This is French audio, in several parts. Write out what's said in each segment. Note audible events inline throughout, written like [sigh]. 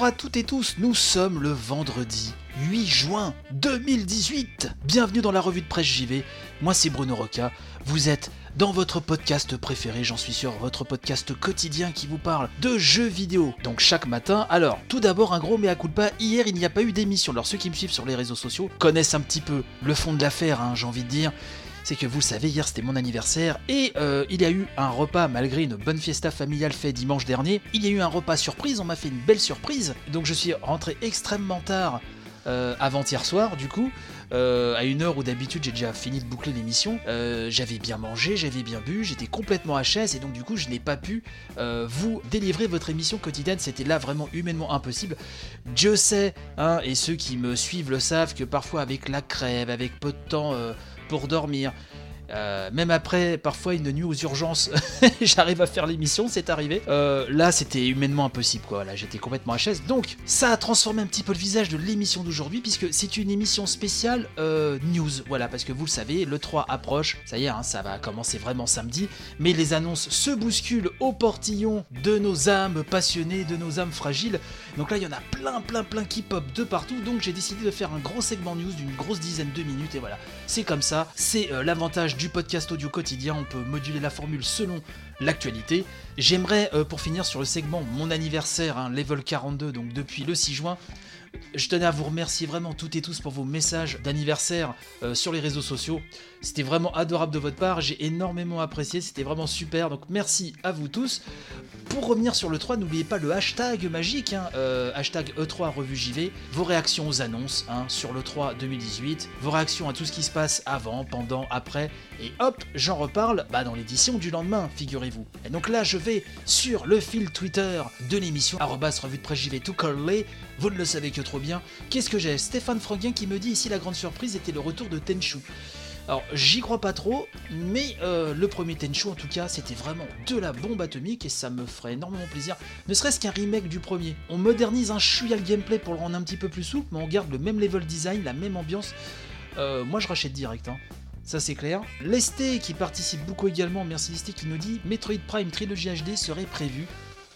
Bonjour à toutes et tous, nous sommes le vendredi 8 juin 2018. Bienvenue dans la revue de presse JV. Moi c'est Bruno Roca. Vous êtes dans votre podcast préféré, j'en suis sûr, votre podcast quotidien qui vous parle de jeux vidéo. Donc chaque matin. Alors, tout d'abord un gros mea culpa. Hier il n'y a pas eu d'émission. Alors ceux qui me suivent sur les réseaux sociaux connaissent un petit peu le fond de l'affaire, hein, j'ai envie de dire c'est que vous savez, hier c'était mon anniversaire et euh, il y a eu un repas malgré une bonne fiesta familiale faite dimanche dernier. Il y a eu un repas surprise, on m'a fait une belle surprise. Donc je suis rentré extrêmement tard euh, avant-hier soir du coup. euh, à une heure où d'habitude j'ai déjà fini de boucler l'émission, j'avais bien mangé, j'avais bien bu, j'étais complètement HS et donc du coup je n'ai pas pu vous délivrer votre émission quotidienne, c'était là vraiment humainement impossible. Dieu sait, hein, et ceux qui me suivent le savent, que parfois avec la crève, avec peu de temps pour dormir, euh, même après parfois une nuit aux urgences, [laughs] j'arrive à faire l'émission, c'est arrivé. Euh, là, c'était humainement impossible, quoi. Là, j'étais complètement HS. Donc, ça a transformé un petit peu le visage de l'émission d'aujourd'hui, puisque c'est une émission spéciale euh, news. Voilà, parce que vous le savez, le 3 approche. Ça y est, hein, ça va commencer vraiment samedi. Mais les annonces se bousculent au portillon de nos âmes passionnées, de nos âmes fragiles. Donc là, il y en a plein, plein, plein qui pop de partout. Donc, j'ai décidé de faire un gros segment news d'une grosse dizaine de minutes. Et voilà, c'est comme ça. C'est l'avantage du podcast audio quotidien. On peut moduler la formule selon l'actualité. J'aimerais, euh, pour finir sur le segment mon anniversaire, hein, level 42, donc depuis le 6 juin, je tenais à vous remercier vraiment toutes et tous pour vos messages d'anniversaire euh, sur les réseaux sociaux. C'était vraiment adorable de votre part, j'ai énormément apprécié, c'était vraiment super, donc merci à vous tous. Pour revenir sur le 3, n'oubliez pas le hashtag magique, hein, euh, hashtag E3 Revue JV, vos réactions aux annonces hein, sur le 3 2018, vos réactions à tout ce qui se passe avant, pendant, après, et hop, j'en reparle bah, dans l'édition du lendemain, figurez-vous. Et donc là, je vais sur le fil Twitter de l'émission, arrobas revue de presse JV tout collé, vous ne le savez que trop bien. Qu'est-ce que j'ai Stéphane Franguin qui me dit ici la grande surprise était le retour de Tenchu. Alors j'y crois pas trop, mais euh, le premier Tenchu en tout cas c'était vraiment de la bombe atomique et ça me ferait énormément plaisir, ne serait-ce qu'un remake du premier. On modernise un chouïa le gameplay pour le rendre un petit peu plus souple, mais on garde le même level design, la même ambiance. Euh, moi je rachète direct, hein. ça c'est clair. Lesté qui participe beaucoup également, merci Lesté qui nous dit Metroid Prime Trilogy HD serait prévu,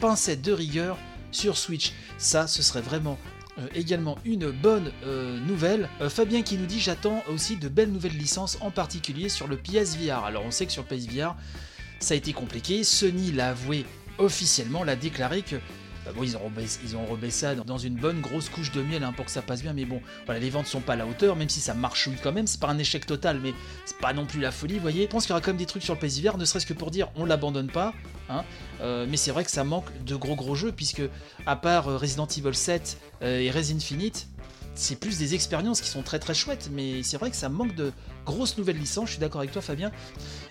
pincette de rigueur sur Switch. Ça ce serait vraiment euh, également une bonne euh, nouvelle. Euh, Fabien qui nous dit j'attends aussi de belles nouvelles licences, en particulier sur le PSVR. Alors on sait que sur PSVR, ça a été compliqué. Sony l'a avoué officiellement, l'a déclaré que euh, bon, ils ont, rebaissé, ils ont ça dans une bonne grosse couche de miel hein, pour que ça passe bien, mais bon, voilà, les ventes sont pas à la hauteur, même si ça marchouille quand même, c'est pas un échec total, mais c'est pas non plus la folie, vous voyez. Je pense qu'il y aura quand même des trucs sur le PSVR, ne serait-ce que pour dire on l'abandonne pas, hein, euh, mais c'est vrai que ça manque de gros gros jeux, puisque à part euh, Resident Evil 7 euh, et Res Infinite, c'est plus des expériences qui sont très très chouettes, mais c'est vrai que ça manque de grosses nouvelles licences, je suis d'accord avec toi Fabien.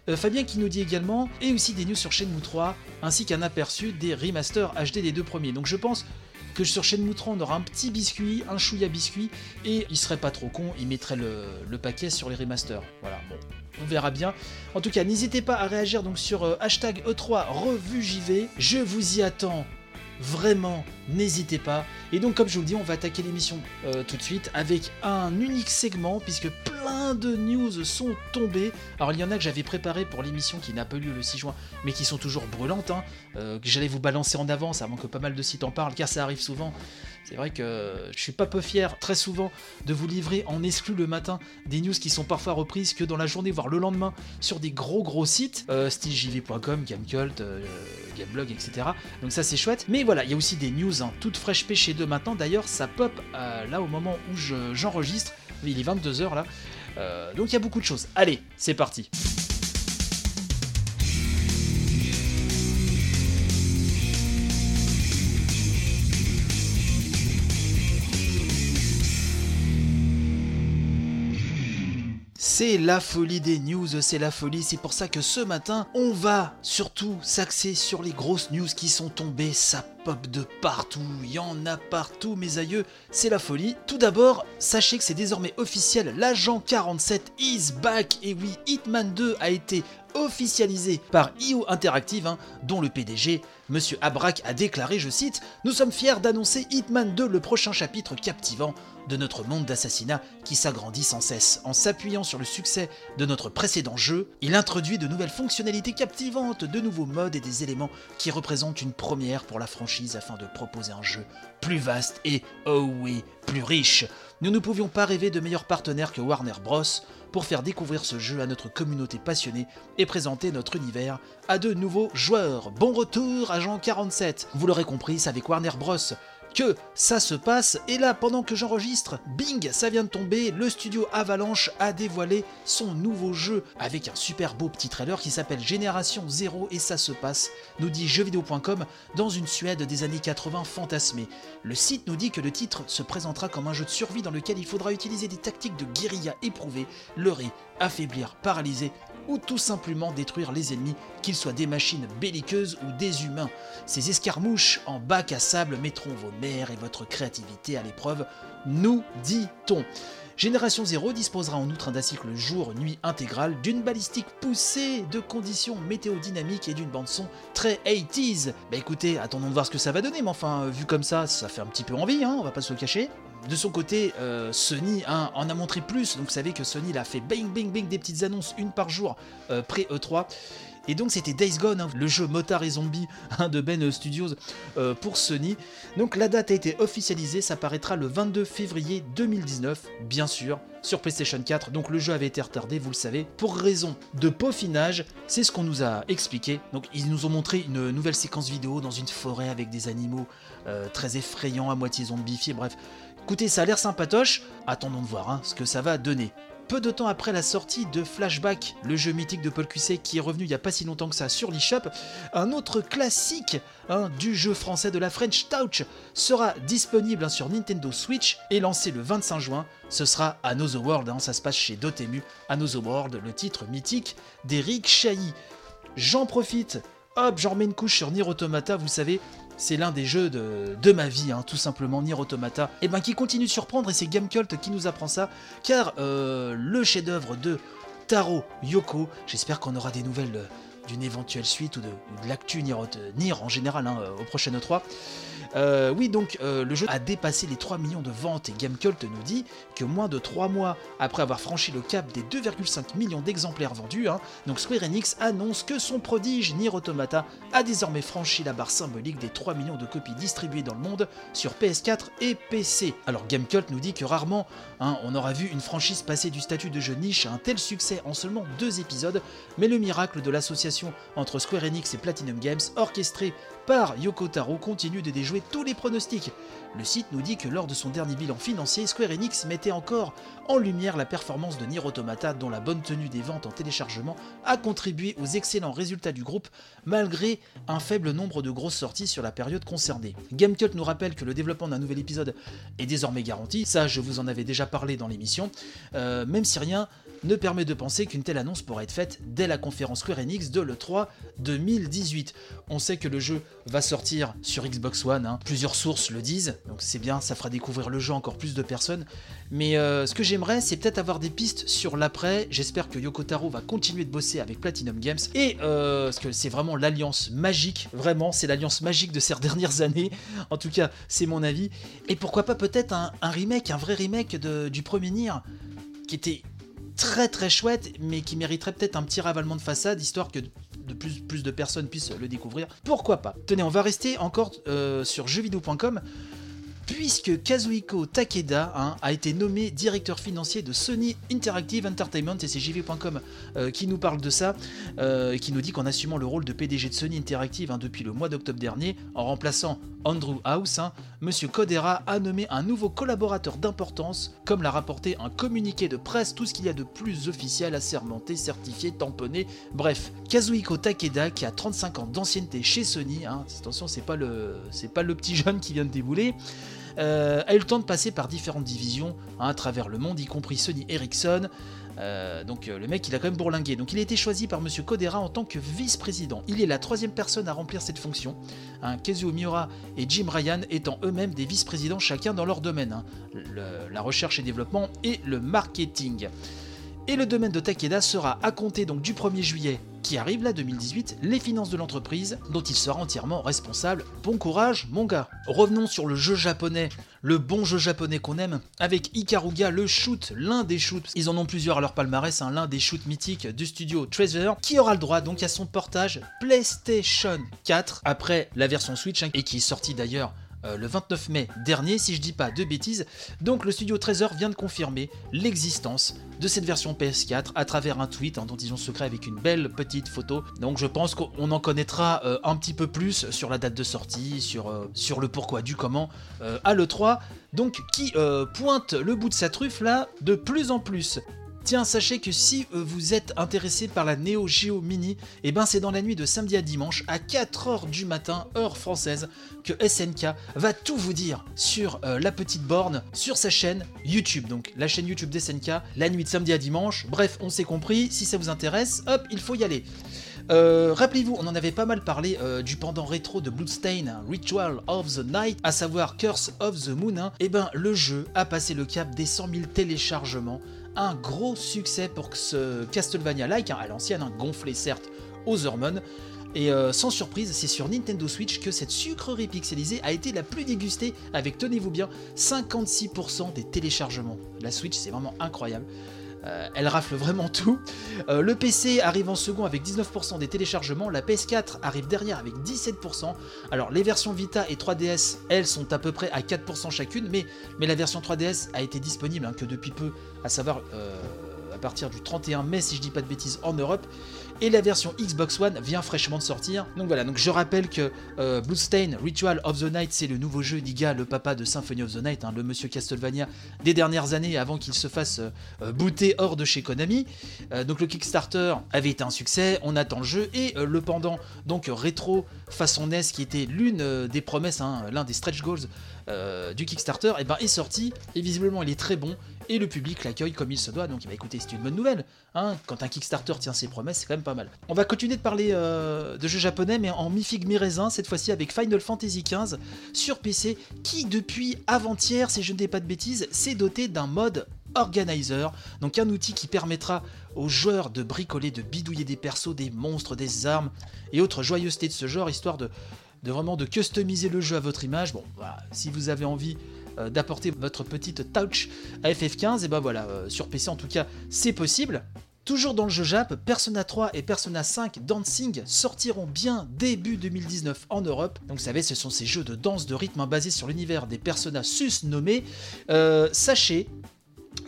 Euh, Fabien qui nous dit également, et aussi des news sur Shenmue 3, ainsi qu'un aperçu des remasters HD des deux premiers. Donc je pense que sur Shenmue 3 on aura un petit biscuit, un chouïa biscuit, et il serait pas trop con, il mettrait le, le paquet sur les remasters. Voilà, bon, on verra bien. En tout cas, n'hésitez pas à réagir donc sur euh, hashtag E3 revue JV, je vous y attends Vraiment, n'hésitez pas. Et donc, comme je vous le dis, on va attaquer l'émission euh, tout de suite avec un unique segment, puisque plein de news sont tombées. Alors, il y en a que j'avais préparé pour l'émission qui n'a pas eu lieu le 6 juin, mais qui sont toujours brûlantes, hein, euh, que j'allais vous balancer en avance avant que pas mal de sites en parlent, car ça arrive souvent. C'est vrai que je suis pas peu fier, très souvent, de vous livrer en exclu le matin des news qui sont parfois reprises que dans la journée, voire le lendemain, sur des gros gros sites, euh, stylegv.com, Gamecult, euh, Gameblog, etc. Donc ça c'est chouette. Mais voilà, il y a aussi des news hein, toutes fraîches pêchées de maintenant. D'ailleurs, ça pop euh, là au moment où je- j'enregistre. il est 22h là. Euh, donc il y a beaucoup de choses. Allez, c'est parti. C'est la folie des news, c'est la folie, c'est pour ça que ce matin, on va surtout s'axer sur les grosses news qui sont tombées, ça pop de partout, il y en a partout mes aïeux, c'est la folie. Tout d'abord, sachez que c'est désormais officiel, l'agent 47 is back, et oui, Hitman 2 a été officialisé par IO Interactive, hein, dont le PDG, Monsieur Abrak, a déclaré, je cite, Nous sommes fiers d'annoncer Hitman 2, le prochain chapitre captivant de notre monde d'assassinat qui s'agrandit sans cesse. En s'appuyant sur le succès de notre précédent jeu, il introduit de nouvelles fonctionnalités captivantes, de nouveaux modes et des éléments qui représentent une première pour la franchise afin de proposer un jeu plus vaste et, oh oui, plus riche. Nous ne pouvions pas rêver de meilleurs partenaires que Warner Bros. pour faire découvrir ce jeu à notre communauté passionnée et présenter notre univers à de nouveaux joueurs. Bon retour, Agent 47 Vous l'aurez compris, c'est avec Warner Bros que ça se passe. Et là, pendant que j'enregistre, bing, ça vient de tomber, le studio Avalanche a dévoilé son nouveau jeu avec un super beau petit trailer qui s'appelle Génération 0 et ça se passe, nous dit jeuxvideo.com, dans une Suède des années 80 fantasmée. Le site nous dit que le titre se présentera comme un jeu de survie dans lequel il faudra utiliser des tactiques de guérilla éprouvées, leurrer, affaiblir, paralyser ou tout simplement détruire les ennemis, qu'ils soient des machines belliqueuses ou des humains. Ces escarmouches en bac à sable mettront vos nerfs et votre créativité à l'épreuve, nous dit-on. Génération 0 disposera en outre d'un cycle jour-nuit intégral, d'une balistique poussée, de conditions météodynamiques et d'une bande-son très 80s. Bah écoutez, attendons de voir ce que ça va donner, mais enfin, vu comme ça, ça fait un petit peu envie, hein, on va pas se le cacher. De son côté, euh, Sony hein, en a montré plus, donc vous savez que Sony l'a fait bing bing bing des petites annonces, une par jour, euh, pré-E3. Et donc c'était Days Gone, hein, le jeu motard et zombie [laughs] hein, de Ben Studios euh, pour Sony. Donc la date a été officialisée, ça paraîtra le 22 février 2019, bien sûr, sur PlayStation 4. Donc le jeu avait été retardé, vous le savez, pour raison de peaufinage. C'est ce qu'on nous a expliqué. Donc ils nous ont montré une nouvelle séquence vidéo dans une forêt avec des animaux très effrayants, à moitié zombifiés, bref. Écoutez, ça a l'air sympatoche. Attendons de voir hein, ce que ça va donner. Peu de temps après la sortie de Flashback, le jeu mythique de Paul Cuisset qui est revenu il n'y a pas si longtemps que ça sur l'eShop, un autre classique hein, du jeu français de la French Touch sera disponible hein, sur Nintendo Switch et lancé le 25 juin. Ce sera Another World, ça se passe chez Dotemu. Another World, le titre mythique d'Eric Chahi. J'en profite, hop, j'en remets une couche sur Nier Automata, vous savez, c'est l'un des jeux de, ma vie, hein, tout simplement, Nier Automata, et ben qui continue de surprendre, et c'est Gamecult qui nous apprend ça, car euh, le chef-d'œuvre de Taro Yoko, j'espère qu'on aura des nouvelles euh, d'une éventuelle suite ou de, l'actu Nier, Nier, en général hein, au prochain E3. Euh, oui, donc euh, le jeu a dépassé les 3 millions de ventes et Gamecult nous dit que moins de 3 mois après avoir franchi le cap des 2,5 millions d'exemplaires vendus, hein, donc Square Enix annonce que son prodige Nier Automata a désormais franchi la barre symbolique des 3 millions de copies distribuées dans le monde sur PS4 et PC. Alors Gamecult nous dit que rarement hein, on aura vu une franchise passer du statut de jeu niche à un tel succès en seulement deux épisodes, mais le miracle de l'association entre Square Enix et Platinum Games, orchestré par Yoko Taro, continue de déjouer tous les pronostics. Le site nous dit que lors de son dernier bilan financier, Square Enix mettait encore en lumière la performance de Nier Automata dont la bonne tenue des ventes en téléchargement a contribué aux excellents résultats du groupe malgré un faible nombre de grosses sorties sur la période concernée. Gamecult nous rappelle que le développement d'un nouvel épisode est désormais garanti, ça je vous en avais déjà parlé dans l'émission, euh, même si rien ne permet de penser qu'une telle annonce pourrait être faite dès la conférence Square Enix de l'E3 2018. On sait que le jeu va sortir sur Xbox One, hein. plusieurs sources le disent, donc c'est bien, ça fera découvrir le jeu encore plus de personnes. Mais euh, ce que j'aimerais, c'est peut-être avoir des pistes sur l'après. J'espère que Yoko Taro va continuer de bosser avec Platinum Games. Et euh, parce que c'est vraiment l'alliance magique, vraiment, c'est l'alliance magique de ces [laughs] dernières années. En tout cas, c'est mon avis. Et pourquoi pas peut-être un, remake, un vrai remake du premier Nier, qui était très très chouette, mais qui mériterait peut-être un petit ravalement de façade, histoire que plus, de personnes puissent le découvrir. Pourquoi pas? Tenez, on va rester encore euh, sur jeuxvideo.com puisque Kazuhiko Takeda hein, a été nommé directeur financier de Sony Interactive Entertainment, et c'est JV.com euh, qui nous parle de ça, euh, qui nous dit qu'en assumant le rôle de PDG de Sony Interactive hein, depuis le mois d'octobre dernier, en remplaçant Andrew House, hein, Monsieur Kodera a nommé un nouveau collaborateur d'importance, comme l'a rapporté un communiqué de presse, tout ce qu'il y a de plus officiel, assermenté, certifié, tamponné, bref, Kazuhiko Takeda qui a 35 ans d'ancienneté chez Sony, attention c'est pas le pas le petit jeune qui vient de débouler, euh, a eu le temps de passer par différentes divisions hein, à travers le monde, y compris Sony Ericsson. Euh, donc euh, le mec il a quand même bourlingué. Donc il a été choisi par Monsieur Kodera en tant que vice-président. Il est la troisième personne à remplir cette fonction. Hein, Kazuo Miura et Jim Ryan étant eux-mêmes des vice-présidents chacun dans leur domaine. hein. La recherche et développement et le marketing. Et le domaine de Takeda sera à compter donc du 1er juillet qui arrive là 2018 les finances de l'entreprise dont il sera entièrement responsable. Bon courage mon gars. Revenons sur le jeu japonais, le bon jeu japonais qu'on aime avec Ikaruga le shoot, l'un des shoots. Ils en ont plusieurs à leur palmarès, hein, l'un des shoots mythiques du studio Treasure qui aura le droit donc à son portage PlayStation 4 après la version Switch hein, et qui est sorti d'ailleurs euh, le 29 mai dernier, si je dis pas de bêtises. Donc le studio Treasure vient de confirmer l'existence de cette version PS4 à travers un tweet hein, dont ils ont secret avec une belle petite photo. Donc je pense qu'on en connaîtra euh, un petit peu plus sur la date de sortie, sur, euh, sur le pourquoi du comment à l'E3. Donc qui pointe le bout de sa truffe là de plus en plus. Tiens, sachez que si euh, vous êtes intéressé par la Neo Geo Mini, eh ben c'est dans la nuit de samedi à dimanche à 4h du matin, heure française, que SNK va tout vous dire sur euh, la petite borne, sur sa chaîne YouTube. Donc la chaîne YouTube d'SNK, la nuit de samedi à dimanche. Bref, on s'est compris, si ça vous intéresse, hop, il faut y aller. Euh, Rappelez-vous, on en avait pas mal parlé du pendant rétro de Bloodstain, Ritual of the Night, à savoir Curse of the Moon. hein. Eh ben, le jeu a passé le cap des 100 000 téléchargements. Un gros succès pour ce Castlevania-like, hein, à l'ancienne, hein, gonflé certes aux hormones. Et euh, sans surprise, c'est sur Nintendo Switch que cette sucrerie pixelisée a été la plus dégustée, avec, tenez-vous bien, 56% des téléchargements. La Switch, c'est vraiment incroyable. Euh, elle rafle vraiment tout. Euh, le PC arrive en second avec 19% des téléchargements, la PS4 arrive derrière avec 17%. Alors les versions Vita et 3DS, elles sont à peu près à 4% chacune, mais, la version 3DS a été disponible hein, que depuis peu, à savoir euh, à partir du 31 mai si je dis pas de bêtises en Europe. Et la version Xbox One vient fraîchement de sortir. Donc voilà, donc je rappelle que euh, Bloodstain Ritual of the Night, c'est le nouveau jeu d'Iga, le papa de Symphony of the Night, hein, le monsieur Castlevania des dernières années avant qu'il se fasse euh, euh, booter hors de chez Konami. Euh, donc le Kickstarter avait été un succès, on attend le jeu et le pendant donc rétro façon NES qui était l'une des promesses, hein, l'un des stretch goals du Kickstarter, et ben est sorti et visiblement il est très bon et le public l'accueille comme il se doit. Donc bah, écoutez, c'est une bonne nouvelle. Hein Quand un Kickstarter tient ses promesses, c'est quand même pas mal. On va continuer de parler euh, de jeux japonais, mais en mi-figue mi-raisin, cette fois-ci avec Final Fantasy XV sur PC, qui depuis avant-hier, si je ne dis pas de bêtises, s'est doté d'un mode Organizer, donc un outil qui permettra aux joueurs de bricoler, de bidouiller des persos, des monstres, des armes et autres joyeusetés de ce genre, histoire de, vraiment de customiser le jeu à votre image. Bon, voilà, si vous avez envie euh, d'apporter votre petite touch à FF15, et ben voilà, euh, sur PC en tout cas, c'est possible. Toujours dans le jeu Jap, Persona 3 et Persona 5 Dancing sortiront bien début 2019 en Europe. Donc vous savez, ce sont ces jeux de danse de rythme hein, basés sur l'univers des Persona sus nommés. Euh, sachez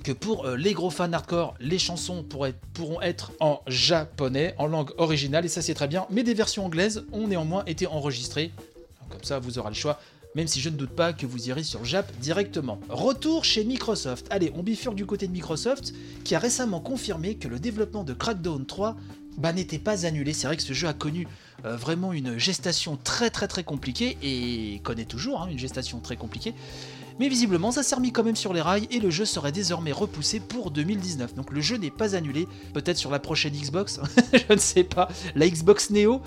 que pour euh, les gros fans hardcore, les chansons pourront être en japonais, en langue originale, et ça c'est très bien, mais des versions anglaises ont néanmoins été enregistrées. Comme ça, vous aurez le choix, même si je ne doute pas que vous irez sur Jap directement. Retour chez Microsoft. Allez, on bifurque du côté de Microsoft, qui a récemment confirmé que le développement de Crackdown 3 bah, n'était pas annulé. C'est vrai que ce jeu a connu euh, vraiment une gestation très très très compliquée, et connaît toujours hein, une gestation très compliquée. Mais visiblement, ça s'est remis quand même sur les rails et le jeu serait désormais repoussé pour 2019. Donc le jeu n'est pas annulé, peut-être sur la prochaine Xbox, [laughs] je ne sais pas, la Xbox Neo.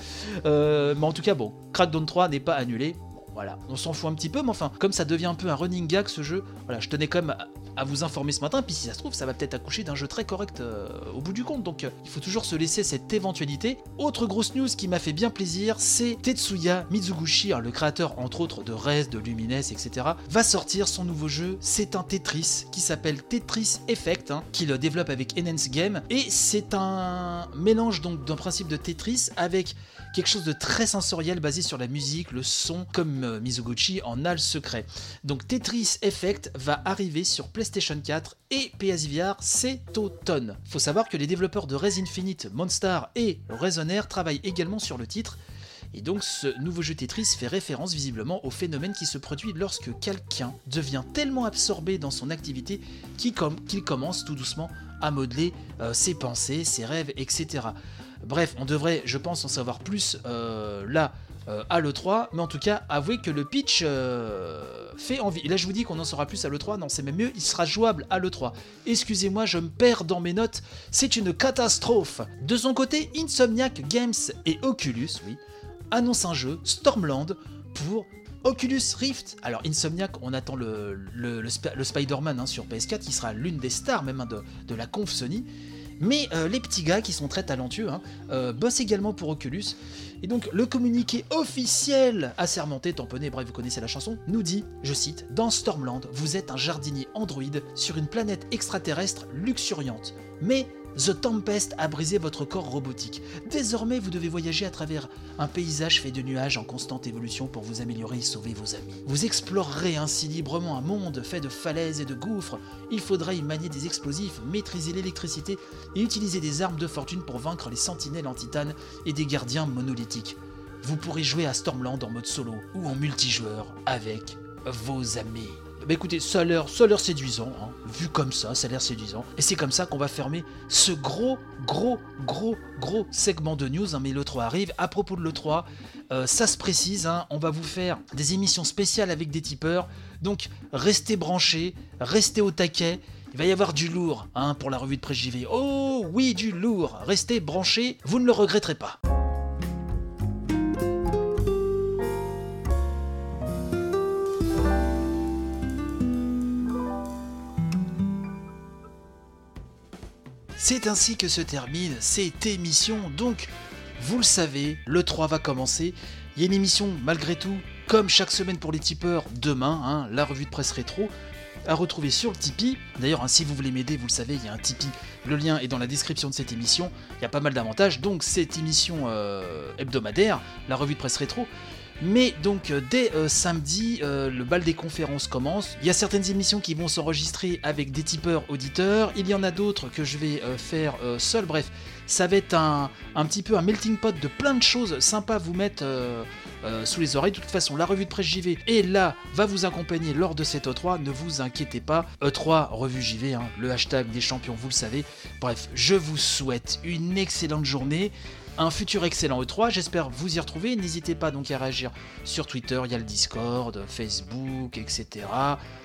Euh, mais en tout cas, bon, Crackdown 3 n'est pas annulé. Voilà, on s'en fout un petit peu, mais enfin, comme ça devient un peu un running gag ce jeu, voilà, je tenais quand même à, à vous informer ce matin. Puis si ça se trouve, ça va peut-être accoucher d'un jeu très correct euh, au bout du compte. Donc euh, il faut toujours se laisser cette éventualité. Autre grosse news qui m'a fait bien plaisir, c'est Tetsuya Mizuguchi, hein, le créateur entre autres de Rez, de Lumines, etc., va sortir son nouveau jeu. C'est un Tetris qui s'appelle Tetris Effect, hein, qu'il développe avec Enhance Game. Et c'est un mélange donc d'un principe de Tetris avec quelque chose de très sensoriel basé sur la musique, le son, comme euh, Mizuguchi en a le secret. Donc Tetris Effect va arriver sur PlayStation 4 et PSVR cet automne. Faut savoir que les développeurs de Res Infinite, Monstar et Resonair travaillent également sur le titre. Et donc ce nouveau jeu Tetris fait référence visiblement au phénomène qui se produit lorsque quelqu'un devient tellement absorbé dans son activité qu'il commence tout doucement à modeler euh, ses pensées, ses rêves, etc. Bref, on devrait, je pense, en savoir plus euh, là euh, à l'E3, mais en tout cas, avouez que le pitch euh, fait envie. Et là, je vous dis qu'on en saura plus à l'E3, non, c'est même mieux, il sera jouable à l'E3. Excusez-moi, je me perds dans mes notes, c'est une catastrophe. De son côté, Insomniac Games et Oculus, oui, annoncent un jeu, Stormland, pour Oculus Rift. Alors Insomniac, on attend le, le, le Sp- le Spider-Man hein, sur PS4, qui sera l'une des stars même hein, de, de la conf Sony. Mais euh, les petits gars qui sont très talentueux hein, euh, bossent également pour Oculus. Et donc le communiqué officiel assermenté, tamponné, bref vous connaissez la chanson, nous dit, je cite, Dans Stormland, vous êtes un jardinier androïde sur une planète extraterrestre luxuriante. Mais The Tempest a brisé votre corps robotique. Désormais, vous devez voyager à travers un paysage fait de nuages en constante évolution pour vous améliorer et sauver vos amis. Vous explorerez ainsi librement un monde fait de falaises et de gouffres. Il faudra y manier des explosifs, maîtriser l'électricité et utiliser des armes de fortune pour vaincre les sentinelles en titane et des gardiens monolithiques. Vous pourrez jouer à Stormland en mode solo ou en multijoueur avec vos amis. Bah écoutez, ça a l'air, séduisant, hein. vu comme ça, ça a l'air séduisant. Et c'est comme ça qu'on va fermer ce gros, gros, gros, gros segment de news. hein, mais l'E3 arrive. À propos de l'E3, euh, ça se précise, hein, on va vous faire des émissions spéciales avec des tipeurs. Donc restez branchés, restez au taquet. Il va y avoir du lourd pour la revue de presse JV. Oh oui, du lourd. Restez branchés, vous ne le regretterez pas. C'est ainsi que se termine cette émission. Donc, vous le savez, le 3 va commencer. Il y a une émission, malgré tout, comme chaque semaine pour les tipeurs, demain, hein, la revue de presse rétro, à retrouver sur le Tipeee. D'ailleurs, hein, si vous voulez m'aider, vous le savez, il y a un Tipeee. Le lien est dans la description de cette émission. Il y a pas mal d'avantages. Donc, cette émission euh, hebdomadaire, la revue de presse rétro, mais donc euh, dès euh, samedi, euh, le bal des conférences commence. Il y a certaines émissions qui vont s'enregistrer avec des tipeurs auditeurs. Il y en a d'autres que je vais faire seul. Bref, ça va être un, petit peu un melting pot de plein de choses sympas à vous mettre sous les oreilles. De toute façon, la revue de presse JV est là, va vous accompagner lors de cette E3. Ne vous inquiétez pas. E3, revue JV, hein, le hashtag des champions, vous le savez. Bref, je vous souhaite une excellente journée un futur excellent E3. J'espère vous y retrouver. N'hésitez pas donc à réagir sur Twitter, il y a le Discord, Facebook, etc.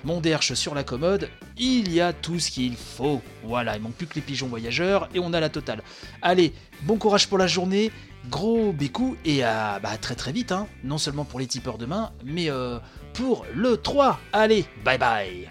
Mon derche sur la commode, il y a tout ce qu'il faut. Voilà, il manque plus que les pigeons voyageurs et on a la totale. Allez, bon courage pour la journée, gros bécou et à bah, très très vite, hein. non seulement pour les tipeurs demain, mais euh, pour le 3. Allez, bye bye